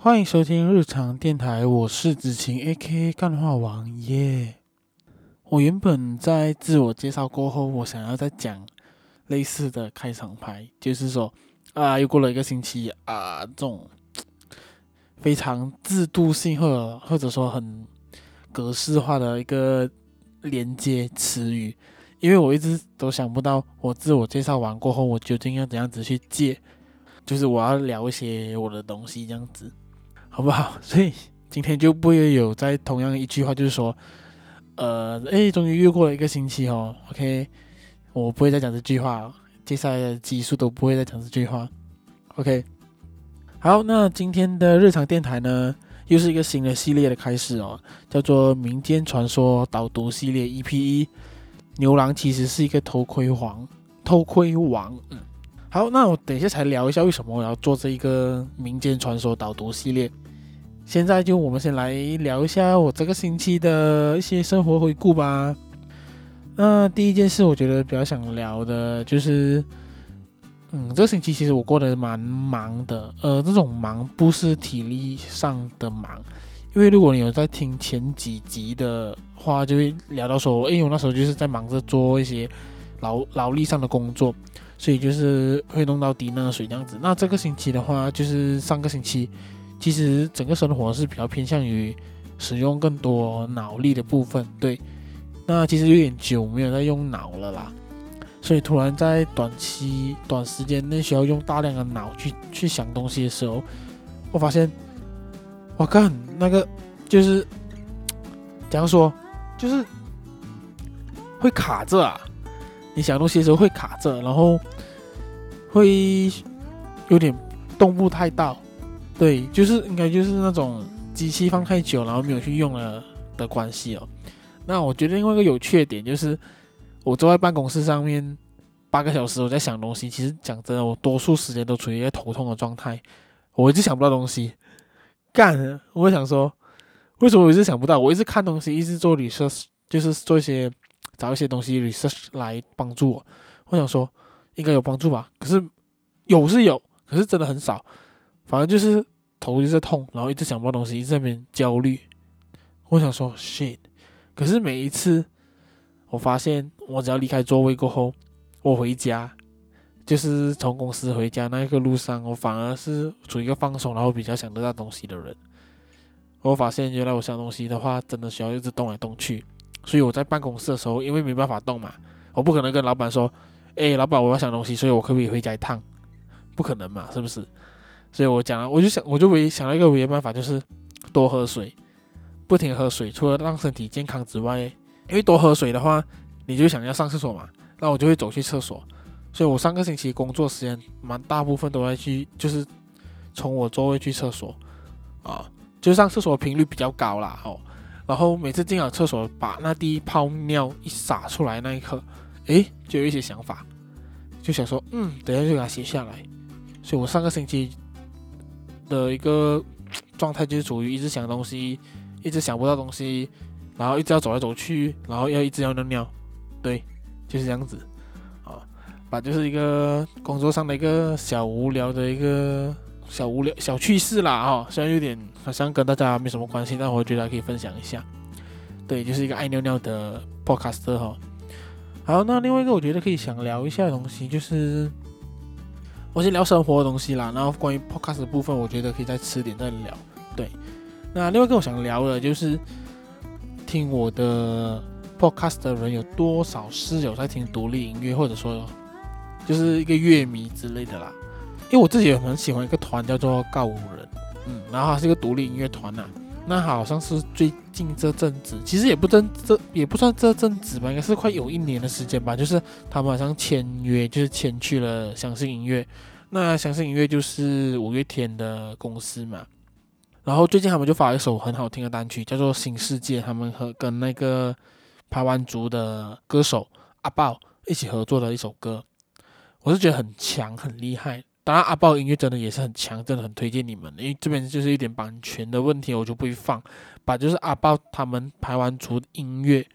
欢迎收听日常电台，我是子晴，A.K.A. 干话王耶。我原本在自我介绍过后，我想要再讲类似的开场白，就是说啊，又过了一个星期啊，这种非常制度性或者或者说很格式化的一个连接词语，因为我一直都想不到，我自我介绍完过后，我究竟要怎样子去接，就是我要聊一些我的东西这样子。好不好？所以今天就不会有在同样一句话，就是说，呃，诶，终于又过了一个星期哦。OK，我不会再讲这句话了，接下来的集数都不会再讲这句话。OK，好，那今天的日常电台呢，又是一个新的系列的开始哦，叫做民间传说导读系列 E P 一。牛郎其实是一个偷窥王，偷窥王。嗯，好，那我等一下才聊一下为什么我要做这一个民间传说导读系列。现在就我们先来聊一下我这个星期的一些生活回顾吧。那第一件事，我觉得比较想聊的就是，嗯，这个星期其实我过得蛮忙的。呃，这种忙不是体力上的忙，因为如果你有在听前几集的话，就会聊到说，哎，我那时候就是在忙着做一些劳劳力上的工作，所以就是会弄到滴那个水这样子。那这个星期的话，就是上个星期。其实整个生活是比较偏向于使用更多脑力的部分，对。那其实有点久没有在用脑了啦，所以突然在短期、短时间内需要用大量的脑去去想东西的时候，我发现，我看那个就是，怎样说，就是会卡着啊。你想东西的时候会卡着，然后会有点动不太到。对，就是应该就是那种机器放太久，然后没有去用了的关系哦。那我觉得另外一个有趣的点就是，我坐在办公室上面八个小时，我在想东西。其实讲真的，我多数时间都处于一个头痛的状态，我一直想不到东西。干，我想说，为什么我一直想不到？我一直看东西，一直做 research，就是做一些找一些东西 research 来帮助我。我想说，应该有帮助吧？可是有是有，可是真的很少。反正就是头一直痛，然后一直想不到东西，一直在那边焦虑。我想说 shit，可是每一次我发现，我只要离开座位过后，我回家，就是从公司回家那一个路上，我反而是处于一个放松，然后比较想得到东西的人。我发现原来我想东西的话，真的需要一直动来动去。所以我在办公室的时候，因为没办法动嘛，我不可能跟老板说：“哎，老板，我要想东西，所以我可不可以回家一趟？”不可能嘛，是不是？所以我讲了，我就想，我就唯一想到一个唯一办法，就是多喝水，不停喝水。除了让身体健康之外，因为多喝水的话，你就想要上厕所嘛，那我就会走去厕所。所以我上个星期工作时间蛮大部分都在去，就是从我座位去厕所啊，就上厕所频率比较高啦。哦，然后每次进了厕所，把那第一泡尿一洒出来那一刻，诶，就有一些想法，就想说，嗯，等一下就给它写下来。所以我上个星期。的一个状态就是处于一直想东西，一直想不到东西，然后一直要走来走去，然后要一直要尿尿，对，就是这样子，啊，把就是一个工作上的一个小无聊的一个小无聊小趣事啦，哈，虽然有点好像跟大家没什么关系，但我觉得还可以分享一下，对，就是一个爱尿尿的 podcaster 哈。好，那另外一个我觉得可以想聊一下的东西就是。我先聊生活的东西啦，然后关于 podcast 的部分，我觉得可以再吃点再聊。对，那另外一个我想聊的就是听我的 podcast 的人有多少是有在听独立音乐，或者说就是一个乐迷之类的啦。因为我自己也很喜欢一个团叫做告五人，嗯，然后它是一个独立音乐团呐。那好像是最近这阵子，其实也不真这也不算这阵子吧，应该是快有一年的时间吧。就是他们好像签约，就是签去了相信音乐。那相信音乐就是五月天的公司嘛。然后最近他们就发了一首很好听的单曲，叫做《新世界》。他们和跟那个台湾族的歌手阿豹一起合作的一首歌，我是觉得很强，很厉害。当然，阿豹音乐真的也是很强，真的很推荐你们。因为这边就是一点版权的问题，我就不会放。把就是阿豹他们排湾族音乐，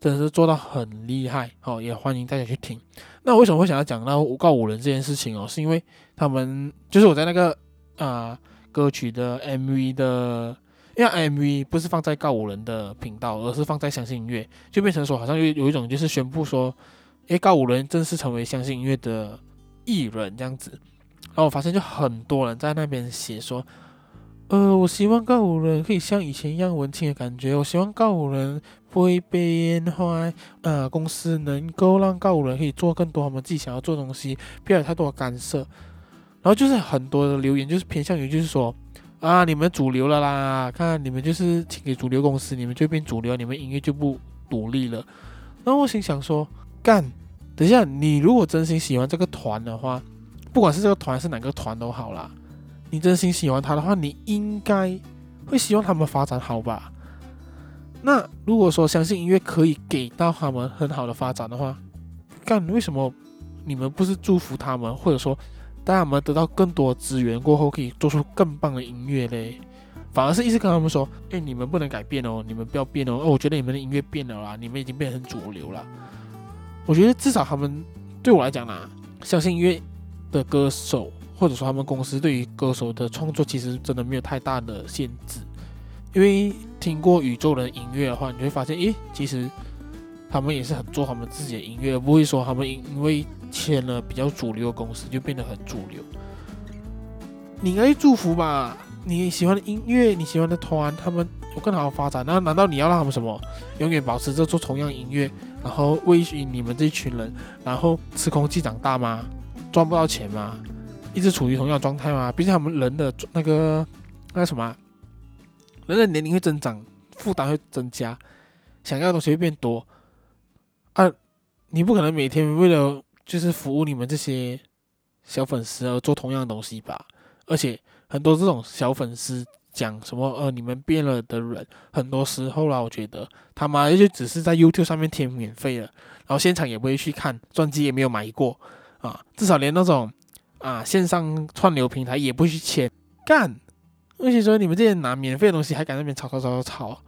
真的是做到很厉害。哦，也欢迎大家去听。那我为什么会想要讲到告五人这件事情哦？是因为他们就是我在那个啊、歌曲的 MV 的，因为 MV 不是放在告五人的频道，而是放在相信音乐，就变成说好像有有一种就是宣布说，诶，告五人正式成为相信音乐的艺人这样子。然后我发现就很多人在那边写说。呃，我希望告五人可以像以前一样文青的感觉。我希望告五人不会被淹坏。呃，公司能够让告五人可以做更多他们自己想要做的东西，不要有太多的干涉。然后就是很多的留言就是偏向于就是说啊，你们主流了啦，看你们就是请给主流公司，你们就变主流，你们音乐就不独立了。然后我心想说，干，等一下，你如果真心喜欢这个团的话，不管是这个团是哪个团都好啦。你真心喜欢他的话，你应该会希望他们发展好吧？那如果说相信音乐可以给到他们很好的发展的话，干，为什么你们不是祝福他们，或者说带他们得到更多资源过后，可以做出更棒的音乐嘞？反而是一直跟他们说：“哎，你们不能改变哦，你们不要变哦。哦，我觉得你们的音乐变了啦，你们已经变成主流了。”我觉得至少他们对我来讲啦，相信音乐的歌手。或者说他们公司对于歌手的创作其实真的没有太大的限制，因为听过宇宙人音乐的话，你会发现，诶，其实他们也是很做他们自己的音乐，不会说他们因为签了比较主流的公司就变得很主流。你应该祝福吧，你喜欢的音乐，你喜欢的团，他们有更好的发展，那难道你要让他们什么永远保持着做同样音乐，然后为你们这一群人，然后吃空气长大吗？赚不到钱吗？一直处于同样状态吗？毕竟他们人的那个那个什么，人的年龄会增长，负担会增加，想要的东西会变多啊！你不可能每天为了就是服务你们这些小粉丝而做同样的东西吧？而且很多这种小粉丝讲什么呃你们变了的人，很多时候啦，我觉得他妈就只是在 YouTube 上面填免费的，然后现场也不会去看，专辑也没有买过啊，至少连那种。啊，线上串流平台也不去签干，而且说你们这些拿免费的东西还敢那边吵吵吵吵吵，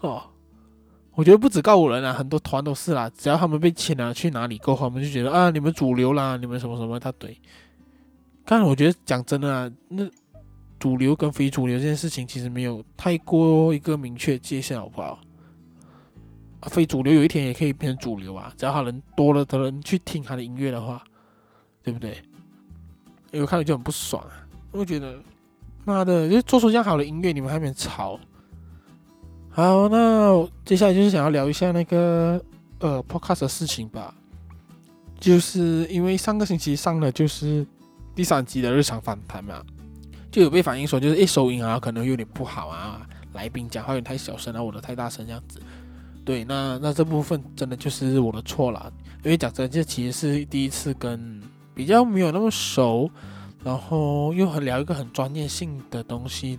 哦，我觉得不止告五人啊，很多团都是啦，只要他们被签了去哪里过后，我们就觉得啊，你们主流啦，你们什么什么他对。但我觉得讲真的啊，那主流跟非主流这件事情其实没有太过一个明确界限，好不好？非主流有一天也可以变成主流啊，只要他人多了的人去听他的音乐的话，对不对？因为看着就很不爽啊！我觉得，妈的，就做出这样好的音乐，你们还没吵。好，那接下来就是想要聊一下那个呃 Podcast 的事情吧。就是因为上个星期上的就是第三集的日常访谈嘛，就有被反映说，就是一收音啊可能有点不好啊，来宾讲话有点太小声啊，我的太大声这样子。对，那那这部分真的就是我的错了，因为讲真，这其实是第一次跟。比较没有那么熟，然后又很聊一个很专业性的东西，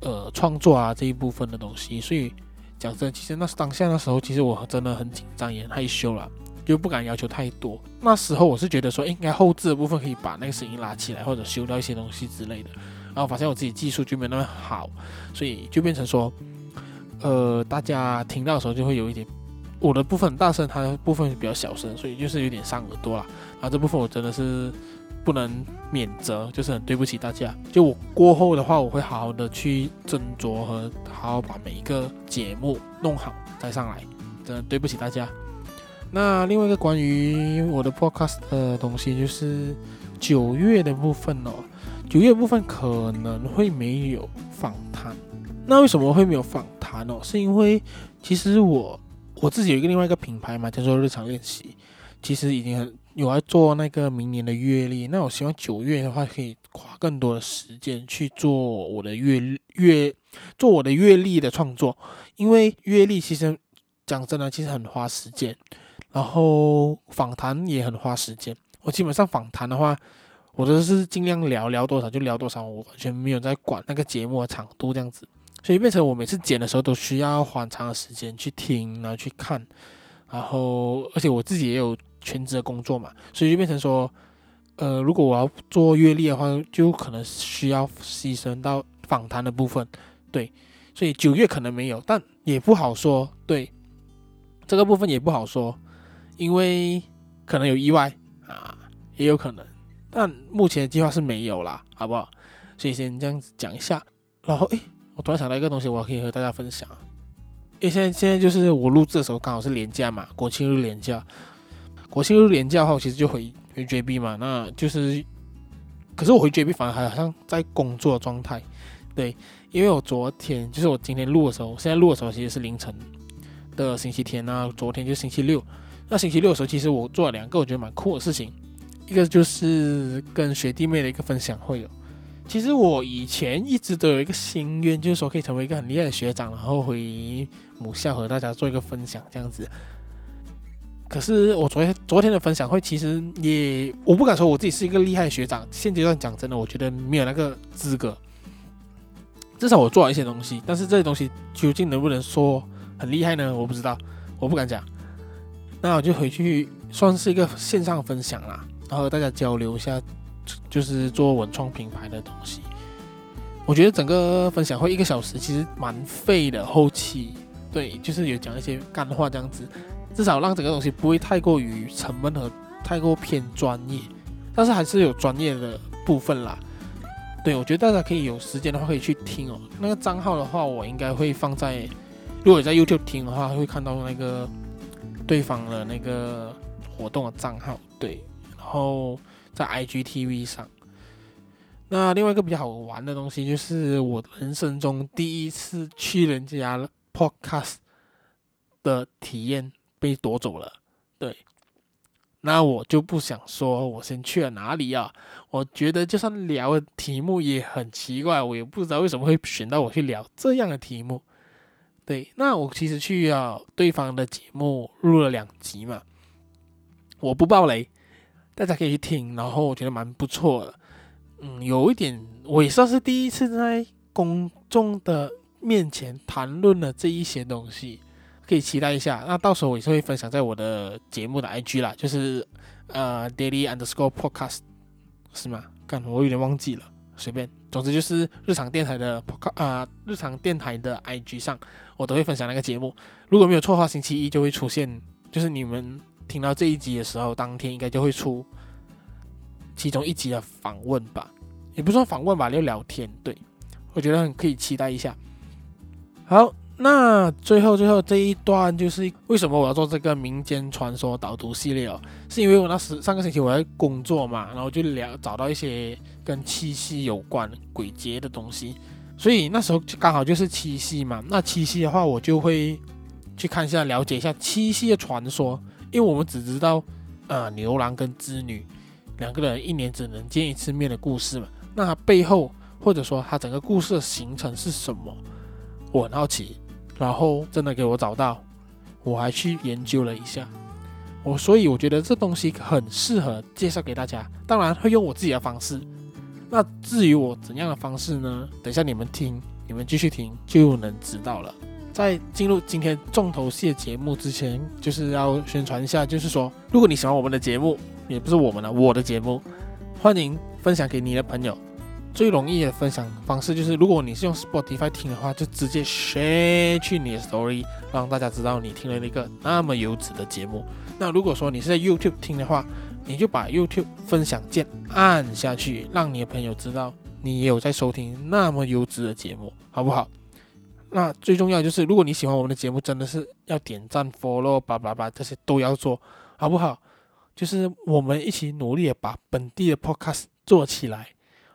呃，创作啊这一部分的东西，所以讲真，其实那当下那时候，其实我真的很紧张也很害羞了，就不敢要求太多。那时候我是觉得说，应该后置的部分可以把那个声音拉起来，或者修掉一些东西之类的。然后发现我自己技术就没那么好，所以就变成说，呃，大家听到的时候就会有一点。我的部分很大声，他的部分比较小声，所以就是有点伤耳朵啦。然后这部分我真的是不能免责，就是很对不起大家。就我过后的话，我会好好的去斟酌和好好把每一个节目弄好再上来。真的对不起大家。那另外一个关于我的 podcast 的东西，就是九月的部分哦。九月部分可能会没有访谈。那为什么会没有访谈哦？是因为其实我。我自己有一个另外一个品牌嘛，叫做日常练习，其实已经很有在做那个明年的月历。那我希望九月的话，可以花更多的时间去做我的月月做我的月历的创作，因为月历其实讲真的，其实很花时间，然后访谈也很花时间。我基本上访谈的话，我都是尽量聊聊多少就聊多少，我完全没有在管那个节目的长度这样子。所以变成我每次剪的时候都需要很长的时间去听，然后去看，然后而且我自己也有全职的工作嘛，所以就变成说，呃，如果我要做月历的话，就可能需要牺牲到访谈的部分，对，所以九月可能没有，但也不好说，对，这个部分也不好说，因为可能有意外啊，也有可能，但目前的计划是没有啦，好不好？所以先这样子讲一下。然后，诶，我突然想到一个东西，我可以和大家分享。因为现在现在就是我录制的时候刚好是连假嘛，国庆日连假。国庆日连假的话，我其实就回回 JB 嘛，那就是，可是我回 JB 反而还好像在工作状态，对，因为我昨天就是我今天录的时候，现在录的时候其实是凌晨的星期天啊，昨天就星期六，那星期六的时候，其实我做了两个我觉得蛮酷的事情，一个就是跟学弟妹的一个分享会哦。其实我以前一直都有一个心愿，就是说可以成为一个很厉害的学长，然后回母校和大家做一个分享这样子。可是我昨天昨天的分享会，其实也我不敢说我自己是一个厉害的学长。现阶段讲真的，我觉得没有那个资格。至少我做了一些东西，但是这些东西究竟能不能说很厉害呢？我不知道，我不敢讲。那我就回去算是一个线上分享啦，然后和大家交流一下。就是做文创品牌的东西，我觉得整个分享会一个小时其实蛮费的。后期对，就是有讲一些干话这样子，至少让整个东西不会太过于沉闷和太过偏专业，但是还是有专业的部分啦。对，我觉得大家可以有时间的话可以去听哦。那个账号的话，我应该会放在，如果你在 YouTube 听的话，会看到那个对方的那个活动的账号。对，然后。在 IGTV 上，那另外一个比较好玩的东西，就是我人生中第一次去人家 Podcast 的体验被夺走了。对，那我就不想说我先去了哪里啊。我觉得就算聊的题目也很奇怪，我也不知道为什么会选到我去聊这样的题目。对，那我其实去啊对方的节目录了两集嘛，我不爆雷。大家可以去听，然后我觉得蛮不错的。嗯，有一点我也算是第一次在公众的面前谈论了这一些东西，可以期待一下。那到时候我也是会分享在我的节目的 IG 啦，就是呃 Daily Underscore Podcast 是吗？干，我有点忘记了，随便。总之就是日常电台的 Podcast 啊、日常电台的 IG 上我都会分享那个节目。如果没有错的话，星期一就会出现，就是你们。听到这一集的时候，当天应该就会出其中一集的访问吧，也不算访问吧，就聊天。对，我觉得很可以期待一下。好，那最后最后这一段就是为什么我要做这个民间传说导读系列哦？是因为我那时上个星期我在工作嘛，然后就聊找到一些跟七夕有关鬼节的东西，所以那时候就刚好就是七夕嘛。那七夕的话，我就会去看一下，了解一下七夕的传说。因为我们只知道，呃，牛郎跟织女两个人一年只能见一次面的故事嘛。那它背后或者说它整个故事的形成是什么？我很好奇。然后真的给我找到，我还去研究了一下。我所以我觉得这东西很适合介绍给大家。当然会用我自己的方式。那至于我怎样的方式呢？等一下你们听，你们继续听就能知道了。在进入今天重头戏的节目之前，就是要宣传一下，就是说，如果你喜欢我们的节目，也不是我们的，我的节目，欢迎分享给你的朋友。最容易的分享方式就是，如果你是用 Spotify 听的话，就直接 share 去你的 Story，让大家知道你听了一个那么优质的节目。那如果说你是在 YouTube 听的话，你就把 YouTube 分享键按下去，让你的朋友知道你也有在收听那么优质的节目，好不好？那最重要就是，如果你喜欢我们的节目，真的是要点赞、follow、叭叭叭，这些都要做，好不好？就是我们一起努力的把本地的 podcast 做起来，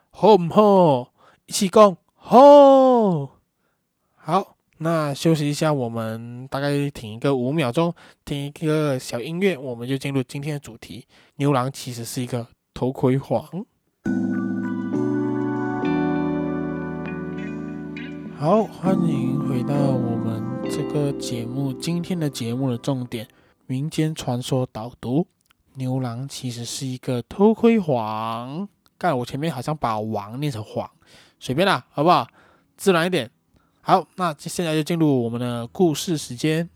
好唔好？一起讲好。好，那休息一下，我们大概停一个五秒钟，听一个小音乐，我们就进入今天的主题。牛郎其实是一个头盔皇。好，欢迎回到我们这个节目。今天的节目的重点，民间传说导读：牛郎其实是一个偷窥皇。干，我前面好像把“王”念成“黄”，随便啦，好不好？自然一点。好，那现在就进入我们的故事时间。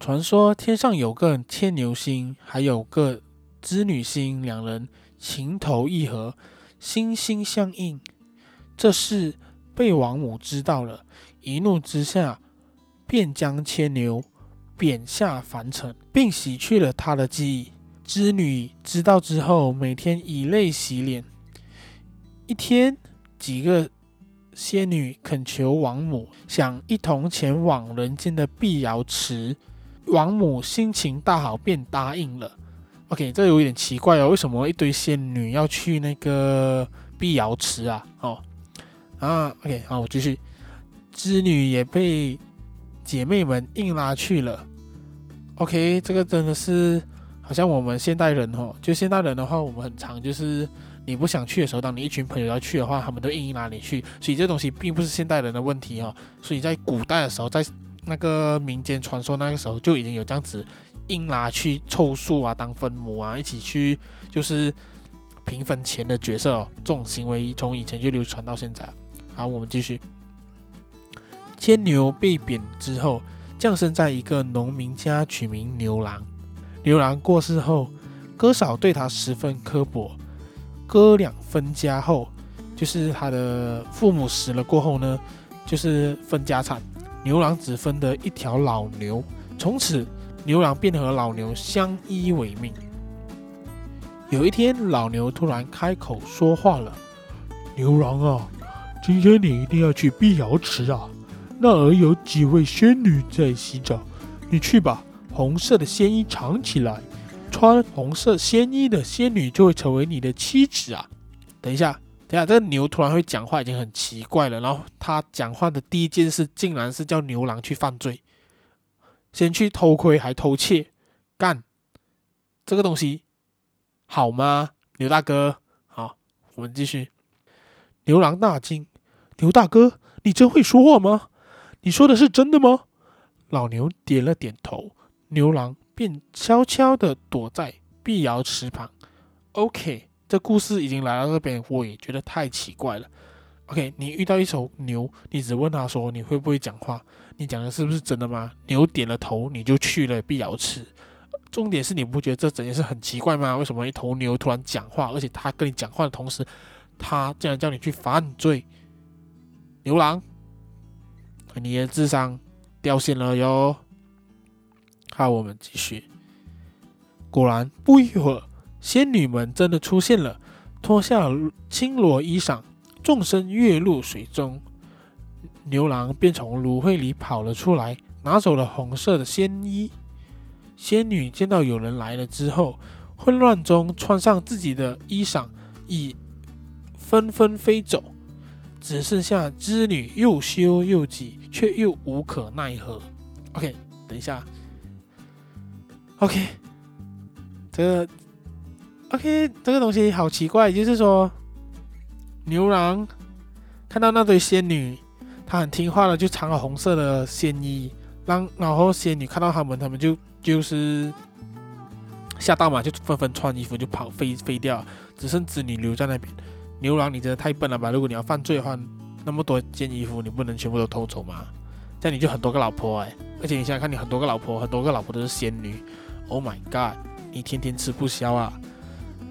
传说天上有个牵牛星，还有个织女星，两人情投意合，心心相印。这是。被王母知道了，一怒之下，便将牵牛贬下凡尘，并洗去了他的记忆。织女知道之后，每天以泪洗脸，一天，几个仙女恳求王母，想一同前往人间的碧瑶池。王母心情大好，便答应了。OK，这有点奇怪哦，为什么一堆仙女要去那个碧瑶池啊？啊，OK，好，我继续。织女也被姐妹们硬拉去了。OK，这个真的是好像我们现代人哦，就现代人的话，我们很常就是你不想去的时候，当你一群朋友要去的话，他们都硬硬拉你去。所以这东西并不是现代人的问题哦。所以在古代的时候，在那个民间传说那个时候就已经有这样子硬拉去凑数啊，当分母啊，一起去就是平分钱的角色哦。这种行为从以前就流传到现在。好，我们继续。牵牛被贬之后，降生在一个农民家，取名牛郎。牛郎过世后，哥嫂对他十分刻薄。哥俩分家后，就是他的父母死了过后呢，就是分家产。牛郎只分得一条老牛，从此牛郎便和老牛相依为命。有一天，老牛突然开口说话了：“牛郎啊，今天你一定要去碧瑶池啊！那儿有几位仙女在洗澡，你去吧。红色的仙衣藏起来，穿红色仙衣的仙女就会成为你的妻子啊！”等一下。等一下，这个牛突然会讲话已经很奇怪了。然后他讲话的第一件事，竟然是叫牛郎去犯罪，先去偷窥还偷窃，干这个东西好吗？牛大哥，好，我们继续。牛郎大惊：“牛大哥，你真会说话吗？你说的是真的吗？”老牛点了点头，牛郎便悄悄地躲在碧瑶池旁。OK。这故事已经来到这边，我也觉得太奇怪了。OK，你遇到一头牛，你只问他说你会不会讲话？你讲的是不是真的吗？牛点了头，你就去了碧瑶池。重点是你不觉得这整件事很奇怪吗？为什么一头牛突然讲话，而且他跟你讲话的同时，他竟然叫你去犯罪？牛郎，你的智商掉线了哟。好，我们继续。果然，不一会儿。仙女们真的出现了，脱下青罗衣裳，纵身跃入水中。牛郎便从芦荟里跑了出来，拿走了红色的仙衣。仙女见到有人来了之后，混乱中穿上自己的衣裳，已纷纷飞走，只剩下织女又羞又急，却又无可奈何。OK，等一下。OK，这个。OK，这个东西好奇怪，就是说，牛郎看到那堆仙女，他很听话的就藏了红色的仙衣，让然后仙女看到他们，他们就就是吓到嘛，就纷纷穿衣服就跑飞飞掉，只剩织女留在那边。牛郎，你真的太笨了吧？如果你要犯罪的话，那么多件衣服，你不能全部都偷走吗？这样你就很多个老婆哎，而且你想想看，你很多个老婆，很多个老婆都是仙女，Oh my god，你天天吃不消啊！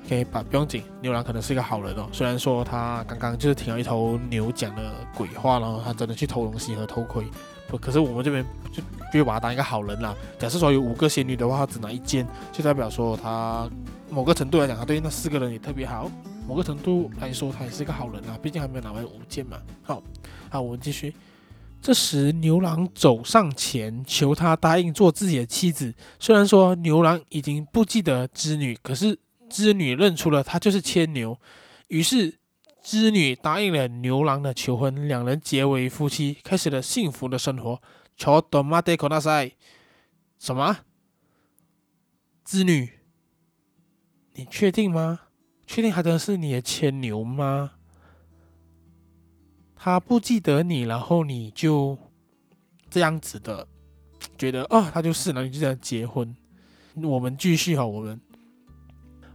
可以把不用紧，牛郎可能是一个好人哦。虽然说他刚刚就是听了一头牛讲的鬼话，然后他真的去偷东西和偷窥，不，可是我们这边就就把他当一个好人啦。假设说有五个仙女的话，他只拿一件，就代表说他某个程度来讲，他对那四个人也特别好。某个程度来说，他也是个好人啊，毕竟还没有拿完五件嘛。好，好，我们继续。这时牛郎走上前，求他答应做自己的妻子。虽然说牛郎已经不记得织女，可是。织女认出了他就是牵牛，于是织女答应了牛郎的求婚，两人结为夫妻，开始了幸福的生活。什么？织女，你确定吗？确定还真的是你的牵牛吗？他不记得你，然后你就这样子的觉得哦，他就是，然后你就这样结婚。我们继续哈，我们。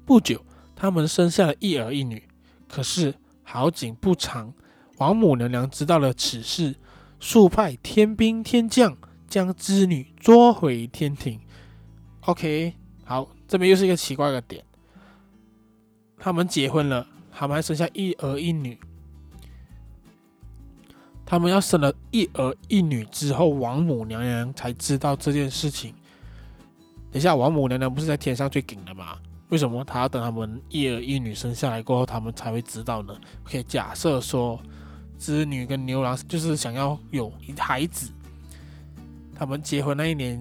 不久，他们生下了一儿一女。可是好景不长，王母娘娘知道了此事，速派天兵天将将织女捉回天庭。OK，好，这边又是一个奇怪的点。他们结婚了，他们还生下一儿一女。他们要生了一儿一女之后，王母娘娘才知道这件事情。等一下，王母娘娘不是在天上最顶的吗？为什么他要等他们一儿一女生下来过后，他们才会知道呢？可以假设说，织女跟牛郎就是想要有一孩子，他们结婚那一年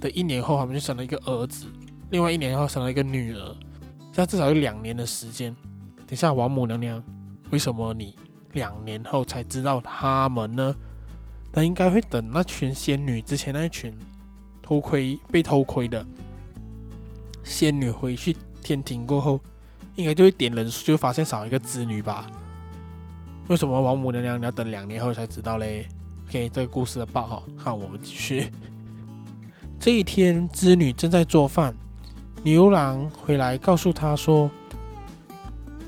的一年后，他们就生了一个儿子，另外一年后生了一个女儿，这样至少有两年的时间。等一下，王母娘娘，为什么你两年后才知道他们呢？那应该会等那群仙女之前那一群偷窥被偷窥的仙女回去天庭过后，应该就会点人数，就发现少一个织女吧？为什么王母娘娘你要等两年后才知道嘞？OK，这个故事的报好，好，我们继续。这一天，织女正在做饭，牛郎回来告诉他说：“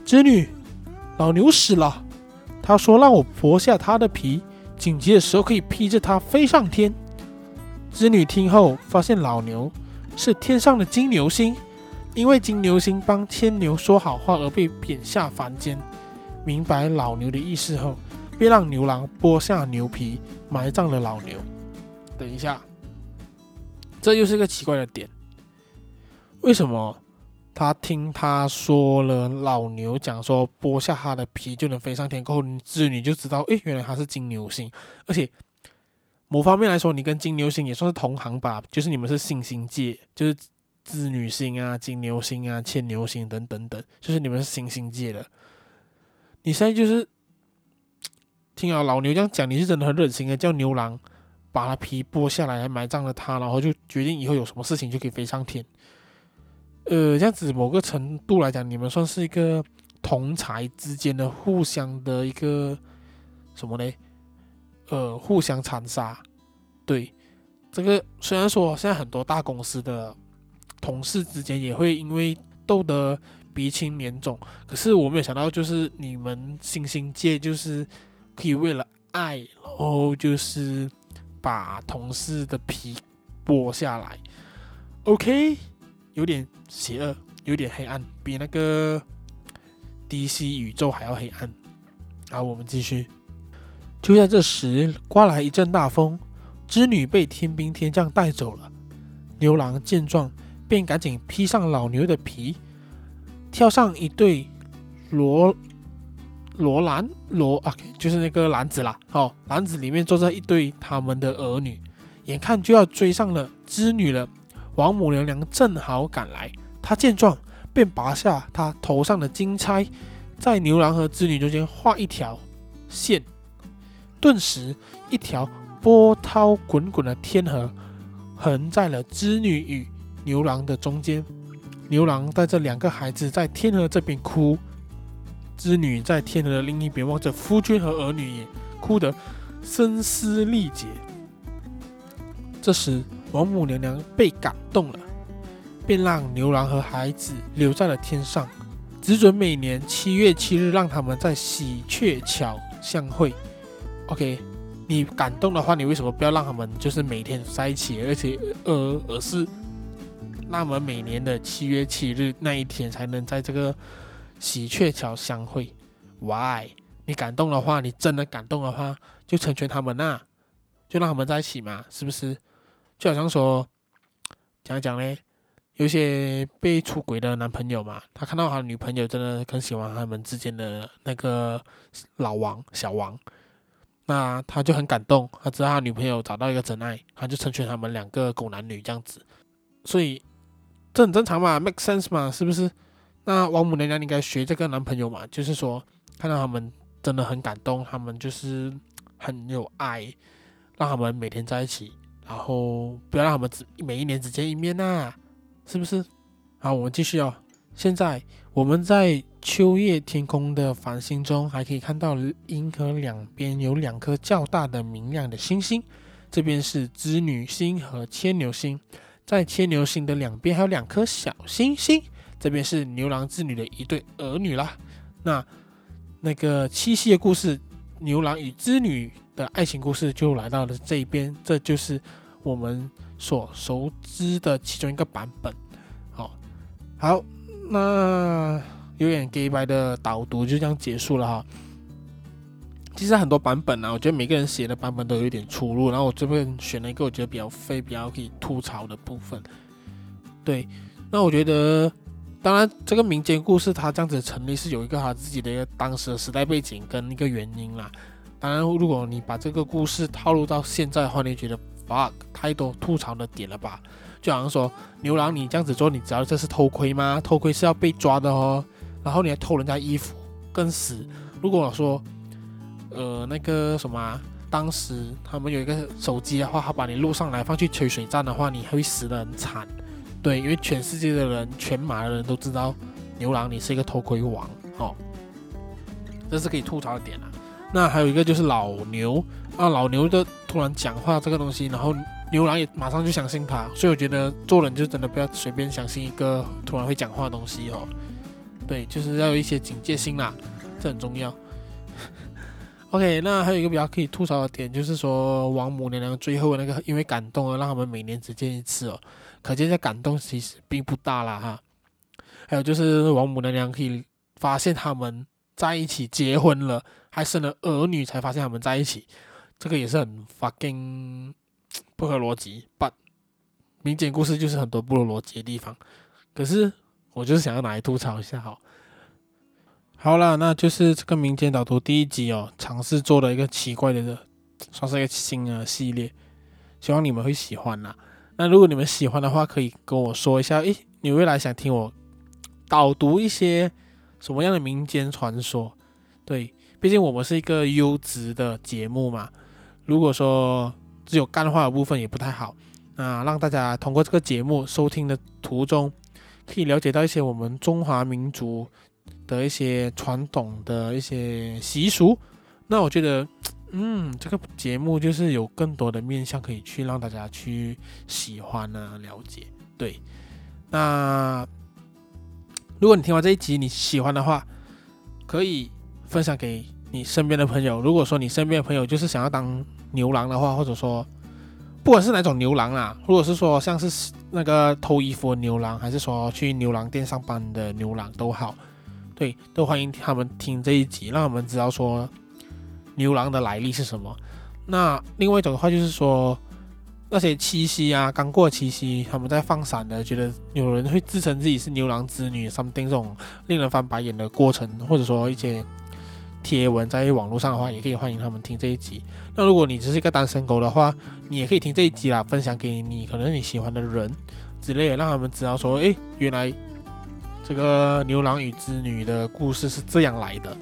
织女，老牛死了。他说让我剥下他的皮。”紧急的时候可以披着它飞上天。织女听后发现老牛是天上的金牛星，因为金牛星帮牵牛说好话而被贬下凡间。明白老牛的意思后，便让牛郎剥下牛皮埋葬了老牛。等一下，这又是个奇怪的点，为什么？他听他说了，老牛讲说剥下他的皮就能飞上天，过后织女就知道，诶，原来他是金牛星，而且某方面来说，你跟金牛星也算是同行吧，就是你们是星星界，就是织女星啊、金牛星啊、牵牛星等等等，就是你们是星星界的。你现在就是听啊老牛这样讲，你是真的很忍心的，叫牛郎把他皮剥下来，还埋葬了他，然后就决定以后有什么事情就可以飞上天。呃，这样子某个程度来讲，你们算是一个同才之间的互相的一个什么呢？呃，互相残杀。对，这个虽然说现在很多大公司的同事之间也会因为斗得鼻青脸肿，可是我没有想到，就是你们星星界就是可以为了爱，然后就是把同事的皮剥下来。OK。有点邪恶，有点黑暗，比那个 DC 宇宙还要黑暗。好，我们继续。就在这时，刮来一阵大风，织女被天兵天将带走了。牛郎见状，便赶紧披上老牛的皮，跳上一对罗罗篮罗啊，就是那个篮子啦。哦，篮子里面坐着一对他们的儿女，眼看就要追上了织女了。王母娘娘正好赶来，她见状便拔下她头上的金钗，在牛郎和织女中间画一条线，顿时一条波涛滚滚的天河横在了织女与牛郎的中间。牛郎带着两个孩子在天河这边哭，织女在天河的另一边望着夫君和儿女，哭得声嘶力竭。这时。王母娘娘被感动了，便让牛郎和孩子留在了天上，只准每年七月七日让他们在喜鹊桥相会。OK，你感动的话，你为什么不要让他们就是每天在一起，而且呃，而是那么每年的七月七日那一天才能在这个喜鹊桥相会？Why？你感动的话，你真的感动的话，就成全他们呐，就让他们在一起嘛，是不是？就好像说，讲讲嘞，有些被出轨的男朋友嘛，他看到他女朋友真的很喜欢他们之间的那个老王小王，那他就很感动，他知道他女朋友找到一个真爱，他就成全他们两个狗男女这样子，所以这很正常嘛，make sense 嘛，是不是？那王母娘娘应该学这个男朋友嘛，就是说看到他们真的很感动，他们就是很有爱，让他们每天在一起。然后不要让他们只每一年只见一面呐、是不是？好，我们继续哦。现在我们在秋夜天空的繁星中，还可以看到银河两边有两颗较大的明亮的星星，这边是织女星和牵牛星，在牵牛星的两边还有两颗小星星，这边是牛郎织女的一对儿女啦。那那个七夕的故事，牛郎与织女。的爱情故事就来到了这边，这就是我们所熟知的其中一个版本。好，好，那有点 gay 白的导读就这样结束了哈。其实很多版本呢、啊，我觉得每个人写的版本都有一点出入，然后我这边选了一个我觉得比较废、比较可以吐槽的部分。对，那我觉得当然，这个民间故事它这样子成立是有一个它自己的一个当时的时代背景跟一个原因啦。当然，如果你把这个故事套路到现在的话，你觉得 fuck 太多吐槽的点了吧？就好像说牛郎，你这样子做，你知道这是偷窥吗？偷窥是要被抓的哦。然后你还偷人家衣服，更死。如果说呃那个什么、当时他们有一个手机的话，他把你录上来放去吹水站的话，你会死的很惨。对，因为全世界的人，全马的人都知道牛郎你是一个偷窥王哦，这是可以吐槽的点啊。那还有一个就是老牛啊，老牛的突然讲话这个东西，然后牛郎也马上就相信他，所以我觉得做人就真的不要随便相信一个突然会讲话的东西哦。对，就是要有一些警戒心啦，这很重要。OK，那还有一个比较可以吐槽的点，就是说王母娘娘最后那个因为感动而让他们每年只见一次哦，可见这感动其实并不大啦哈。还有就是王母娘娘可以发现他们在一起结婚了。还生了儿女才发现他们在一起，这个也是很 fucking 不合逻辑。But 民间故事就是很多不合逻辑的地方，可是我就是想要拿来吐槽一下。好，好了，那就是这个民间导读第一集哦，尝试做了一个奇怪的，算是一个新的系列，希望你们会喜欢啦。那如果你们喜欢的话，可以跟我说一下，诶，你未来想听我导读一些什么样的民间传说？对。毕竟我们是一个优质的节目嘛，如果说只有干话的部分也不太好，那让大家通过这个节目收听的途中，可以了解到一些我们中华民族的一些传统的一些习俗，那我觉得，嗯，这个节目就是有更多的面向可以去让大家去喜欢啊，了解。对，那如果你听完这一集你喜欢的话，可以分享给。你身边的朋友，如果说你身边的朋友就是想要当牛郎的话，或者说不管是哪种牛郎啦，如果是说像是那个偷衣服的牛郎，还是说去牛郎店上班的牛郎都好，对，都欢迎他们听这一集，让我们知道说牛郎的来历是什么。那另外一种的话就是说那些七夕啊，刚过七夕，他们在放闪的，觉得有人会自称自己是牛郎织女，something 这种令人翻白眼的过程，或者说一些。贴文在网络上的话，也可以欢迎他们听这一集。那如果你只是一个单身狗的话，你也可以听这一集啦，分享给你可能你喜欢的人之类的，让他们知道说，诶，原来这个牛郎与织女的故事是这样来的。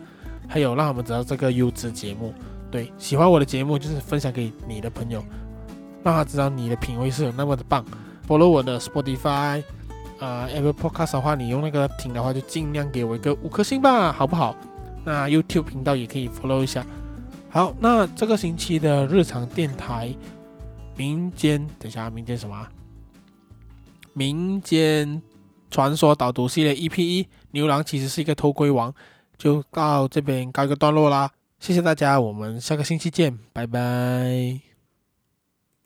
还有让他们知道这个优质节目，对，喜欢我的节目就是分享给你的朋友，让他知道你的品味是有那么的棒。Follow 我的 Spotify，呃，Apple Podcast 的话，你用那个听的话，就尽量给我一个五颗星吧，好不好？那 YouTube 频道也可以 follow 一下。好，那这个星期的日常电台民间，等一下民间什么？民间传说导读系列 EP 一牛郎其实是一个偷窥王，就到这边告一个段落啦。谢谢大家，我们下个星期见，拜拜。